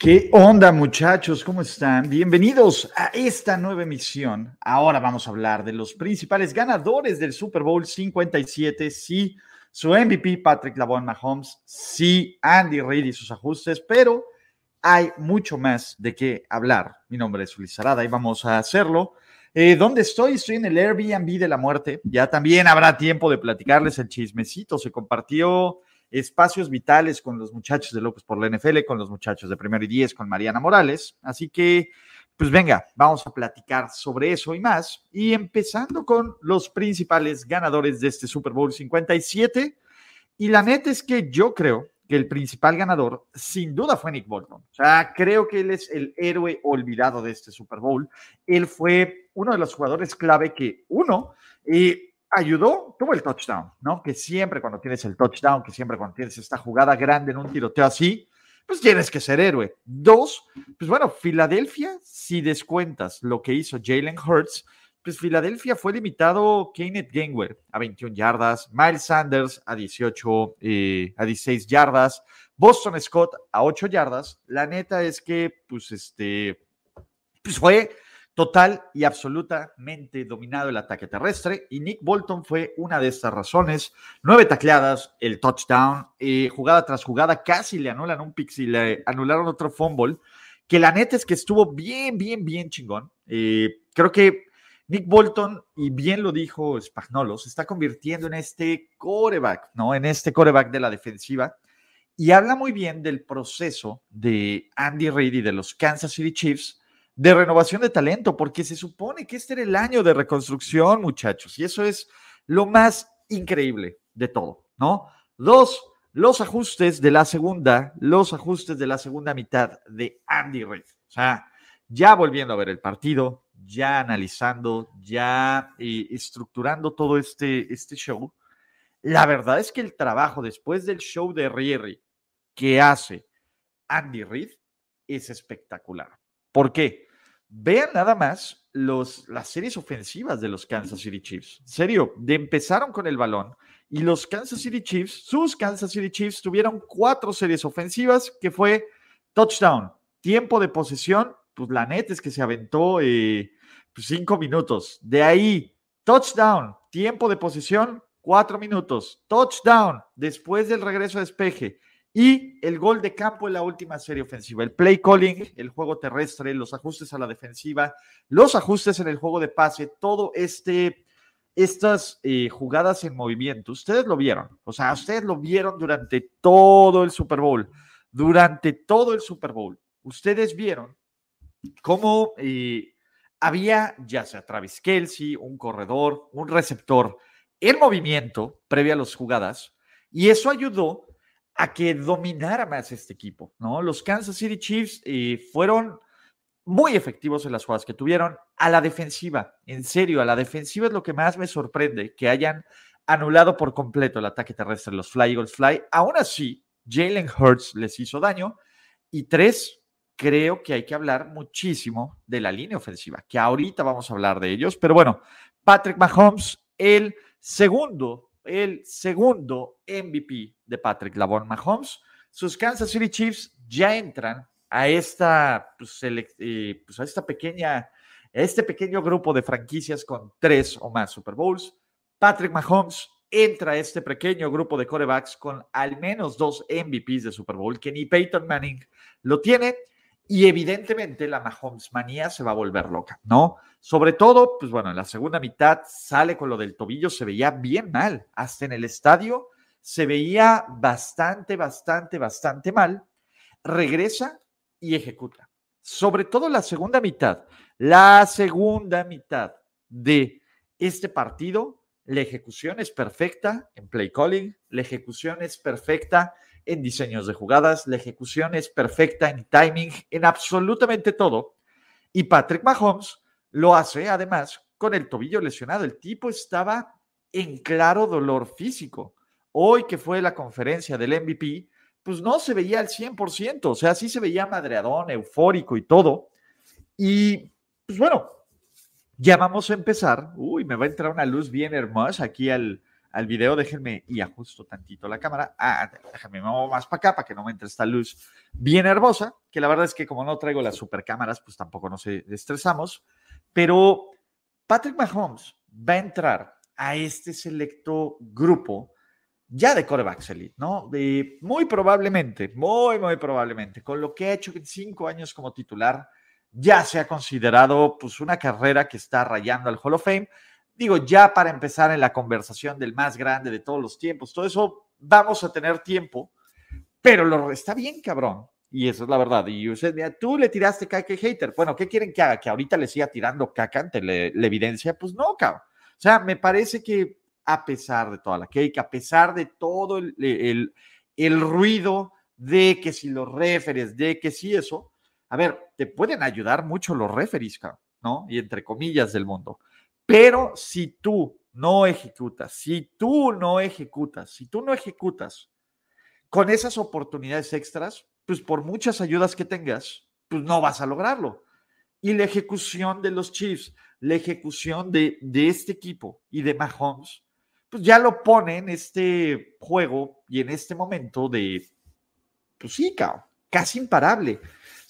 ¿Qué onda muchachos? ¿Cómo están? Bienvenidos a esta nueva emisión. Ahora vamos a hablar de los principales ganadores del Super Bowl 57. Sí, su MVP Patrick Lavon Mahomes. Sí, Andy Reid y sus ajustes, pero hay mucho más de qué hablar. Mi nombre es Luis Arada y vamos a hacerlo. Eh, ¿Dónde estoy? Estoy en el Airbnb de la muerte. Ya también habrá tiempo de platicarles el chismecito. Se compartió espacios vitales con los muchachos de López por la NFL, con los muchachos de Primero y Diez, con Mariana Morales. Así que, pues venga, vamos a platicar sobre eso y más. Y empezando con los principales ganadores de este Super Bowl 57. Y la neta es que yo creo que el principal ganador sin duda fue Nick Bolton. O sea, creo que él es el héroe olvidado de este Super Bowl. Él fue uno de los jugadores clave que, uno, eh, ayudó, tuvo el touchdown, ¿no? Que siempre cuando tienes el touchdown, que siempre cuando tienes esta jugada grande en un tiroteo así, pues tienes que ser héroe. Dos, pues bueno, Filadelfia, si descuentas lo que hizo Jalen Hurts, pues Filadelfia fue limitado Kenneth Gainwell a 21 yardas, Miles Sanders a 18, eh, a 16 yardas, Boston Scott a 8 yardas. La neta es que, pues este, pues fue total y absolutamente dominado el ataque terrestre y Nick Bolton fue una de estas razones. Nueve tacleadas, el touchdown, eh, jugada tras jugada, casi le anulan un pick, le anularon otro fumble, que la neta es que estuvo bien, bien, bien chingón. Creo que Nick Bolton, y bien lo dijo Spagnolo, se está convirtiendo en este coreback, ¿no? En este coreback de la defensiva. Y habla muy bien del proceso de Andy Reid y de los Kansas City Chiefs de renovación de talento, porque se supone que este era el año de reconstrucción, muchachos, y eso es lo más increíble de todo, ¿no? Dos, los ajustes de la segunda, los ajustes de la segunda mitad de Andy Reid. O sea, ya volviendo a ver el partido, ya analizando, ya eh, estructurando todo este, este show, la verdad es que el trabajo después del show de Rierry que hace Andy Reid es espectacular. ¿Por qué? Vean nada más los, las series ofensivas de los Kansas City Chiefs. Serio, de empezaron con el balón y los Kansas City Chiefs, sus Kansas City Chiefs tuvieron cuatro series ofensivas que fue touchdown, tiempo de posesión, pues la neta es que se aventó eh, pues, cinco minutos. De ahí, touchdown, tiempo de posesión, cuatro minutos. Touchdown, después del regreso a despeje, y el gol de campo en la última serie ofensiva. El play calling, el juego terrestre, los ajustes a la defensiva, los ajustes en el juego de pase, todo este, estas eh, jugadas en movimiento. Ustedes lo vieron, o sea, ustedes lo vieron durante todo el Super Bowl. Durante todo el Super Bowl, ustedes vieron cómo eh, había ya sea Travis Kelsey, un corredor, un receptor en movimiento previo a las jugadas, y eso ayudó a que dominara más este equipo, ¿no? Los Kansas City Chiefs eh, fueron muy efectivos en las jugadas que tuvieron a la defensiva. En serio, a la defensiva es lo que más me sorprende, que hayan anulado por completo el ataque terrestre, los Fly Eagles Fly. Aún así, Jalen Hurts les hizo daño. Y tres, creo que hay que hablar muchísimo de la línea ofensiva, que ahorita vamos a hablar de ellos. Pero bueno, Patrick Mahomes, el segundo el segundo MVP de Patrick Lavon Mahomes. Sus Kansas City Chiefs ya entran a esta, pues, eh, pues, a esta pequeña, este pequeño grupo de franquicias con tres o más Super Bowls. Patrick Mahomes entra a este pequeño grupo de corebacks con al menos dos MVPs de Super Bowl, que ni Peyton Manning lo tiene. Y evidentemente la Mahomes manía se va a volver loca, ¿no? Sobre todo, pues bueno, en la segunda mitad sale con lo del tobillo, se veía bien mal. Hasta en el estadio se veía bastante, bastante, bastante mal. Regresa y ejecuta. Sobre todo la segunda mitad. La segunda mitad de este partido, la ejecución es perfecta en play calling, la ejecución es perfecta en diseños de jugadas, la ejecución es perfecta en timing, en absolutamente todo. Y Patrick Mahomes lo hace además con el tobillo lesionado. El tipo estaba en claro dolor físico. Hoy que fue la conferencia del MVP, pues no se veía al 100%, o sea, sí se veía madreadón, eufórico y todo. Y pues bueno, ya vamos a empezar. Uy, me va a entrar una luz bien hermosa aquí al, al video. Déjenme y ajusto tantito la cámara. Ah, déjenme más para acá para que no me entre esta luz bien hermosa, que la verdad es que como no traigo las super cámaras, pues tampoco nos estresamos. Pero Patrick Mahomes va a entrar a este selecto grupo ya de corebacks elite, ¿no? Muy probablemente, muy, muy probablemente, con lo que ha hecho en cinco años como titular, ya se ha considerado pues una carrera que está rayando al Hall of Fame. Digo, ya para empezar en la conversación del más grande de todos los tiempos, todo eso vamos a tener tiempo, pero lo está bien, cabrón. Y eso es la verdad. Y usted, mira, tú le tiraste caca hater. Bueno, ¿qué quieren que haga? ¿Que ahorita le siga tirando caca ante la evidencia? Pues no, cabrón. O sea, me parece que a pesar de toda la cake, a pesar de todo el, el, ruido de que si los referes, de que si eso, a ver, te pueden ayudar mucho los referees, ¿no? Y entre comillas del mundo. Pero si tú no ejecutas, si tú no ejecutas, si tú no ejecutas con esas oportunidades extras, pues por muchas ayudas que tengas, pues no vas a lograrlo. Y la ejecución de los Chiefs, la ejecución de, este equipo y de Mahomes, pues ya lo pone en este juego y en este momento de, pues sí, casi imparable.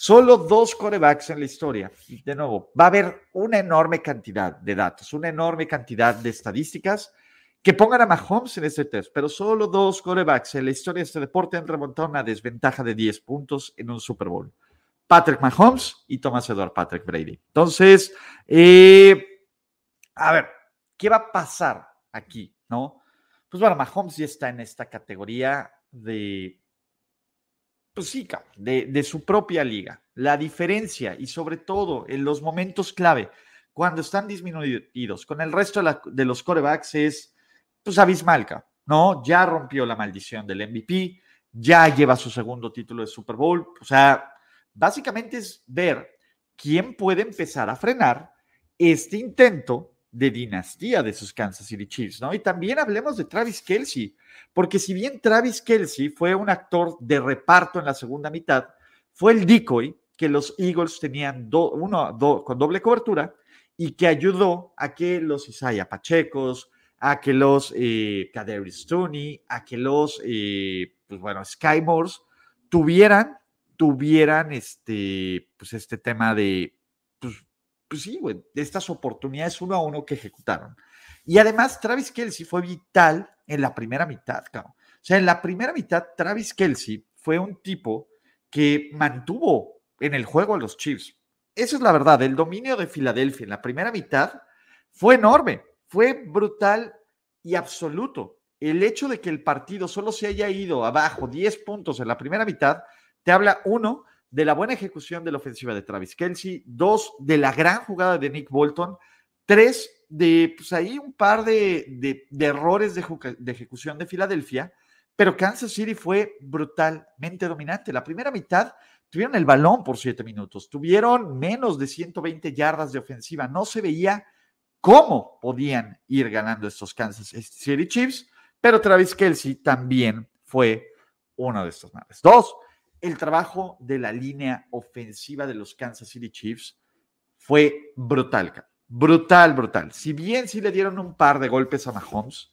Solo dos corebacks en la historia. De nuevo, va a haber una enorme cantidad de datos, una enorme cantidad de estadísticas que pongan a Mahomes en este test, pero solo dos corebacks en la historia de este deporte han remontado una desventaja de 10 puntos en un Super Bowl. Patrick Mahomes y Thomas Edward Patrick Brady. Entonces, eh, a ver, ¿qué va a pasar aquí? ¿No? Pues bueno, Mahomes ya está en esta categoría de pues sí, de, de su propia liga. La diferencia y sobre todo en los momentos clave, cuando están disminuidos con el resto de, los corebacks es pues abismal, ¿no? Ya rompió la maldición del MVP, ya lleva su segundo título de Super Bowl, o sea, básicamente es ver quién puede empezar a frenar este intento de dinastía de sus Kansas City Chiefs, ¿no? Y también hablemos de Travis Kelsey, porque si bien Travis Kelsey fue un actor de reparto en la segunda mitad, fue el decoy que los Eagles tenían con doble cobertura y que ayudó a que los Isaiah Pachecos, a que los eh, Kaderi a que los, eh, pues bueno, Sky tuvieran, tuvieran este, pues este tema de, pues sí, güey, de estas oportunidades uno a uno que ejecutaron. Y además, Travis Kelsey fue vital en la primera mitad, cabrón. O sea, en la primera mitad, Travis Kelsey fue un tipo que mantuvo en el juego a los Chiefs. Esa es la verdad. El dominio de Filadelfia en la primera mitad fue enorme, fue brutal y absoluto. El hecho de que el partido solo se haya ido abajo 10 puntos en la primera mitad, te habla, uno, de la buena ejecución de la ofensiva de Travis Kelsey, dos, de la gran jugada de Nick Bolton, tres, de pues ahí un par de, errores de, de, ejecución de Filadelfia, pero Kansas City fue brutalmente dominante. La primera mitad tuvieron el balón por siete minutos, tuvieron menos de 120 yardas de ofensiva, no se veía cómo podían ir ganando estos Kansas City Chiefs, pero Travis Kelsey también fue uno de estos males. Dos, el trabajo de la línea ofensiva de los Kansas City Chiefs fue brutal, brutal, brutal. Si bien sí le dieron un par de golpes a Mahomes,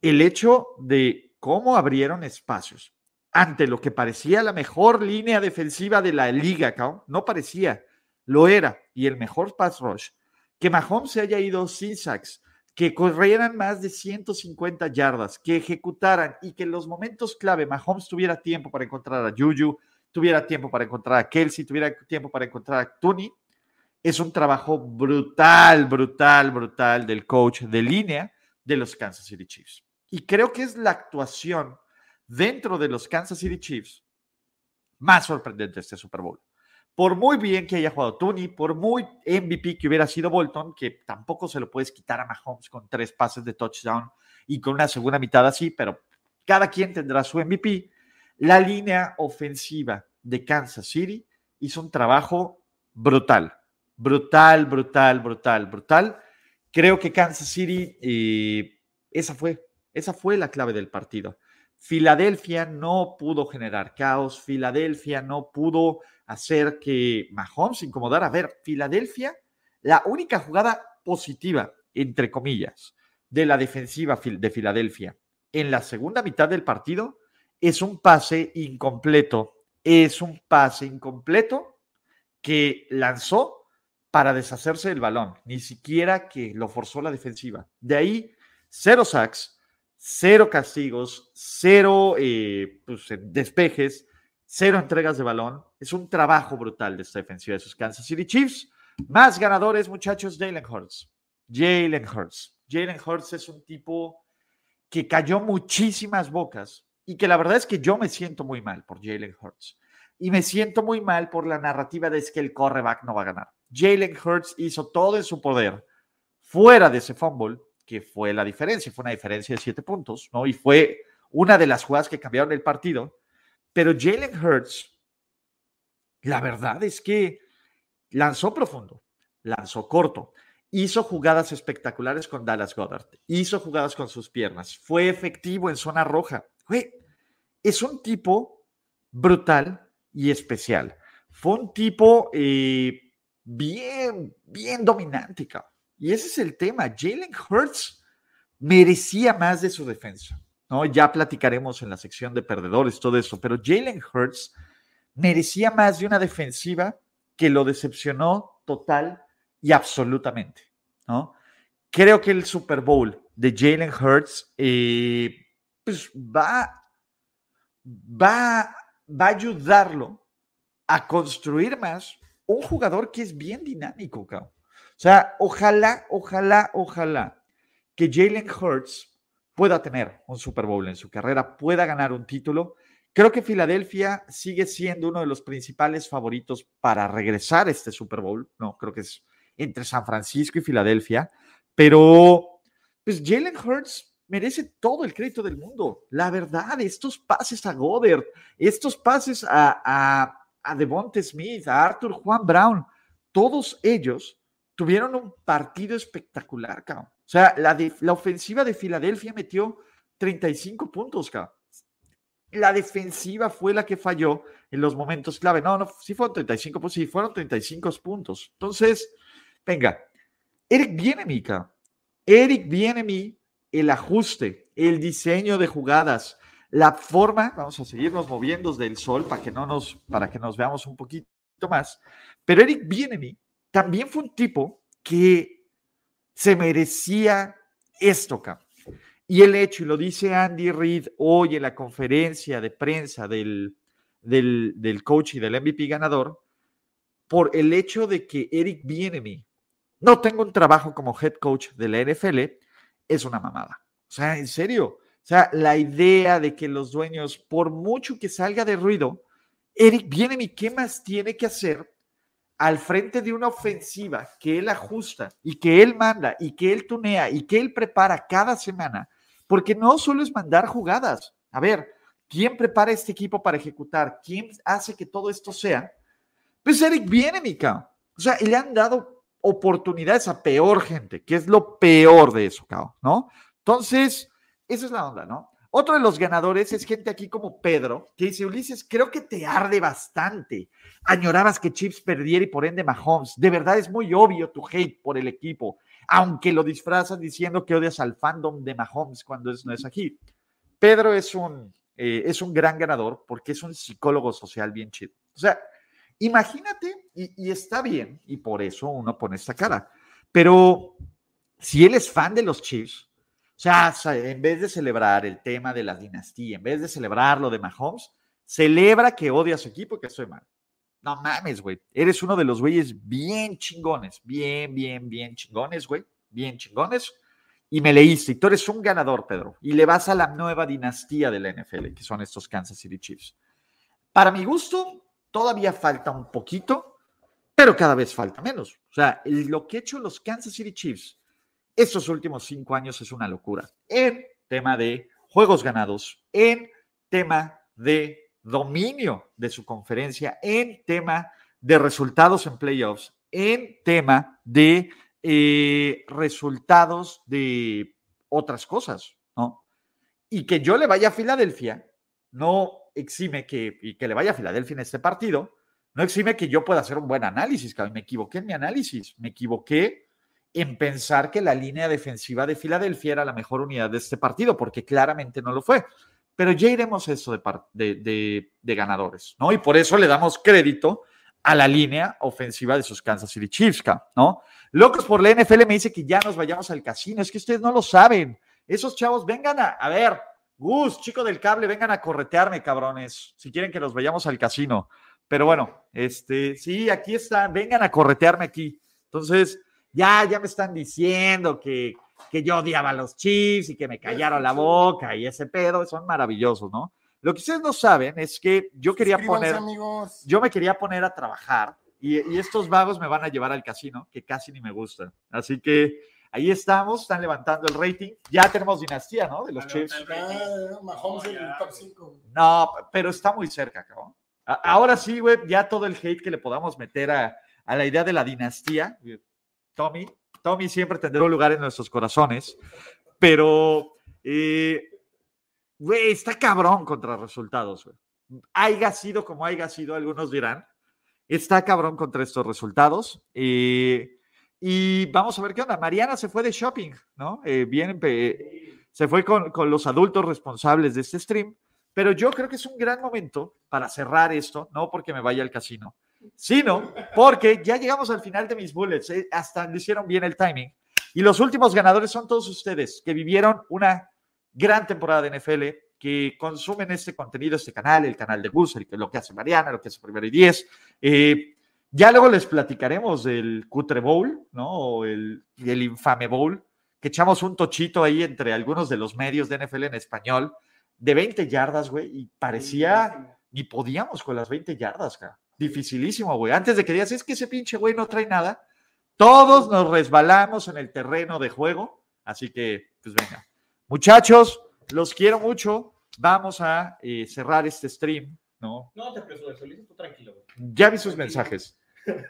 el hecho de cómo abrieron espacios ante lo que parecía la mejor línea defensiva de la liga, no parecía, lo era, y el mejor pass rush, que Mahomes se haya ido sin sacks, que corrieran más de 150 yardas, que ejecutaran y que en los momentos clave Mahomes tuviera tiempo para encontrar a Juju, tuviera tiempo para encontrar a Kelsey, tuviera tiempo para encontrar a Tony, es un trabajo brutal, brutal, brutal del coach de línea de los Kansas City Chiefs. Y creo que es la actuación dentro de los Kansas City Chiefs más sorprendente de este Super Bowl por muy bien que haya jugado Tony, por muy MVP que hubiera sido Bolton, que tampoco se lo puedes quitar a Mahomes con tres pases de touchdown y con una segunda mitad así, pero cada quien tendrá su MVP. La línea ofensiva de Kansas City hizo un trabajo brutal, brutal, brutal, brutal, brutal. Creo que Kansas City, eh, esa fue, esa fue la clave del partido. Filadelfia no pudo generar caos, Filadelfia no pudo hacer que Mahomes incomodara. A ver, Filadelfia, la única jugada positiva, entre comillas, de la defensiva de Filadelfia en la segunda mitad del partido es un pase incompleto, es un pase incompleto que lanzó para deshacerse del balón, ni siquiera que lo forzó la defensiva. De ahí, cero sacks, cero castigos, cero eh, pues, despejes, cero entregas de balón. Es un trabajo brutal de esta defensiva de sus Kansas City Chiefs. Más ganadores, muchachos, Jalen Hurts. Jalen Hurts. Jalen Hurts es un tipo que cayó muchísimas bocas y que la verdad es que yo me siento muy mal por Jalen Hurts. Y me siento muy mal por la narrativa de que el correback no va a ganar. Jalen Hurts hizo todo en su poder fuera de ese fumble, que fue la diferencia, fue una diferencia de siete puntos, ¿no? Y fue una de las jugadas que cambiaron el partido. Pero Jalen Hurts, la verdad es que lanzó profundo, lanzó corto, hizo jugadas espectaculares con Dallas Goddard, hizo jugadas con sus piernas, fue efectivo en zona roja. es un tipo brutal y especial. Fue un tipo eh, bien, bien dominante, Y ese es el tema. Jalen Hurts merecía más de su defensa. Ya platicaremos en la sección de perdedores todo eso, pero Jalen Hurts merecía más de una defensiva que lo decepcionó total y absolutamente. ¿no? Creo que el Super Bowl de Jalen Hurts eh, pues va, va, va a ayudarlo a construir más un jugador que es bien dinámico, O sea, ojalá, ojalá, ojalá que Jalen Hurts pueda tener un Super Bowl en su carrera, pueda ganar un título. Creo que Filadelfia sigue siendo uno de los principales favoritos para regresar a este Super Bowl. No, creo que es entre San Francisco y Filadelfia, pero pues Jalen Hurts merece todo el crédito del mundo. La verdad, estos pases a Goddard, estos pases a, a a Devonte Smith, a Arthur Juan Brown, todos ellos tuvieron un partido espectacular, cabrón. O sea, la, la ofensiva de Filadelfia metió 35 puntos, cabrón. La defensiva fue la que falló en los momentos clave. No, no, sí fueron 35 puntos, sí fueron 35 puntos. Entonces, venga, Eric Bienemi, cabrón. Eric Bienemi, el ajuste, el diseño de jugadas, la forma, vamos a seguirnos moviendo del sol para que no nos, para que nos veamos un poquito más. Pero Eric Bienemi también fue un tipo que se merecía esto, Y el hecho, y lo dice Andy Reid hoy en la conferencia de prensa del, del, del coach y del MVP ganador, por el hecho de que Eric Bienemi no tenga un trabajo como head coach de la NFL, es una mamada. O sea, en serio, o sea, la idea de que los dueños, por mucho que salga de ruido, Eric viene y ¿qué más tiene que hacer al frente de una ofensiva que él ajusta y que él manda y que él tunea y que él prepara cada semana? Porque no solo es mandar jugadas. A ver, ¿quién prepara este equipo para ejecutar? ¿Quién hace que todo esto sea? Pues Eric viene, Mica. O sea, le han dado oportunidades a peor gente, que es lo peor de eso, ¿no? Entonces, esa es la onda, ¿no? Otro de los ganadores es gente aquí como Pedro, que dice, Ulises, creo que te arde bastante. Añorabas que Chips perdiera y por ende Mahomes. De verdad es muy obvio tu hate por el equipo, aunque lo disfrazas diciendo que odias al fandom de Mahomes cuando no es aquí. Pedro es un, eh, es un gran ganador porque es un psicólogo social bien chido. O sea, imagínate, y, y está bien, y por eso uno pone esta cara, pero si él es fan de los Chiefs, o sea, en vez de celebrar el tema de la dinastía, en vez de celebrar lo de Mahomes, celebra que odia a su equipo que estoy mal. No mames, güey. Eres uno de los güeyes bien chingones, bien, bien, bien chingones, güey. Bien chingones. Y me leíste, y tú eres un ganador, Pedro. Y le vas a la nueva dinastía de la NFL, que son estos Kansas City Chiefs. Para mi gusto, todavía falta un poquito, pero cada vez falta menos. O sea, lo que he hecho los Kansas City Chiefs estos últimos cinco años es una locura. En tema de juegos ganados, en tema de dominio de su conferencia en tema de resultados en playoffs, en tema de eh, resultados de otras cosas, ¿no? Y que yo le vaya a Filadelfia no exime que, y que le vaya a Filadelfia en este partido, no exime que yo pueda hacer un buen análisis, que me equivoqué en mi análisis, me equivoqué en pensar que la línea defensiva de Filadelfia era la mejor unidad de este partido, porque claramente no lo fue. Pero ya iremos eso de, de, ganadores, ¿no? Y por eso le damos crédito a la línea ofensiva de sus Kansas City Chiefs, ¿no? Locos por la NFL me dice que ya nos vayamos al casino. Es que ustedes no lo saben. Esos chavos, vengan a, a ver, Gus, chico del cable, vengan a corretearme, cabrones, si quieren que nos vayamos al casino. Pero bueno, este, sí, aquí están, vengan a corretearme aquí. Entonces, ya, ya me están diciendo que, que yo odiaba a los Chiefs y que me callaron la boca y ese pedo, son maravillosos, ¿no? Lo que ustedes no saben es que yo quería poner, yo me quería poner a trabajar y, y, estos vagos me van a llevar al casino, que casi ni me gustan. Así que ahí estamos, están levantando el rating. Ya tenemos dinastía, ¿no? De los Chiefs. No, pero está muy cerca, cabrón. Ahora sí, güey, ya todo el hate que le podamos meter a, a la idea de la dinastía. Tommy, Tommy siempre tendrá un lugar en nuestros corazones, pero, eh, güey, está cabrón contra resultados, güey. Sido como haya sido, algunos dirán, está cabrón contra estos resultados. Eh, y vamos a ver qué onda. Mariana se fue de shopping, ¿no? Eh, bien, se fue con, con los adultos responsables de este stream pero yo creo que es un gran momento para cerrar esto, no porque me vaya al casino, sino porque ya llegamos al final de mis bullets, eh, hasta le hicieron bien el timing. Y los últimos ganadores son todos ustedes que vivieron una gran temporada de NFL, que consumen este contenido, este canal, el canal de Gus, el, lo que hace Mariana, lo que hace Primero y Diez. Eh, ya luego les platicaremos del Cutre Bowl, ¿no? O el, el infame Bowl, que echamos un tochito ahí entre algunos de los medios de NFL en español de 20 yardas, güey, y parecía ni podíamos con las 20 yardas, cara. Dificilísimo, güey. Antes de que digas, es que ese pinche güey no trae nada, todos nos resbalamos en el terreno de juego, así que, pues venga. Muchachos, los quiero mucho. Vamos a eh, cerrar este stream, ¿no? No te tú tranquilo. Güey. Ya vi sus mensajes.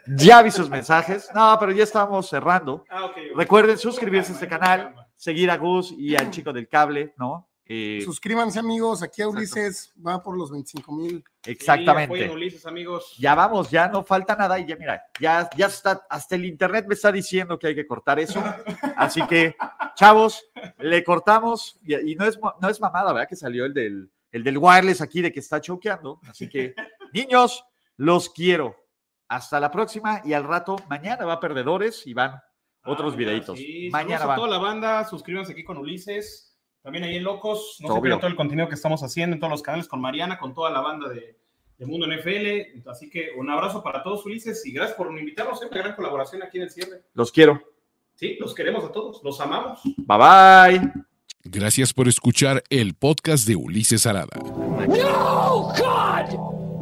Ya vi sus mensajes. No, pero ya estamos cerrando. Ah, okay, okay. Recuerden suscribirse a este canal, seguir a Gus y al chico del cable, ¿no? Eh, Suscríbanse, amigos. Aquí a Ulises exacto. va por los 25 mil. Exactamente. Sí, Ulises, amigos. Ya vamos, ya no falta nada. Y ya, mira, ya, ya está, hasta el internet me está diciendo que hay que cortar eso. Así que, chavos, le cortamos. Y, y no, es, no es mamada, ¿verdad? Que salió el del, el del wireless aquí de que está choqueando. Así que, niños, los quiero. Hasta la próxima. Y al rato, mañana va Perdedores y van otros ah, videitos. Sí, mañana va. toda la banda, suscríbanse aquí con Ulises. También ahí en Locos, no se pierdan todo el contenido que estamos haciendo en todos los canales con Mariana, con toda la banda de, de, Mundo NFL. Así que un abrazo para todos, Ulises, y gracias por invitarnos. Siempre gran colaboración aquí en el cierre. Los quiero. Sí, los queremos a todos, los amamos. Bye bye. Gracias por escuchar el podcast de Ulises Arada. No!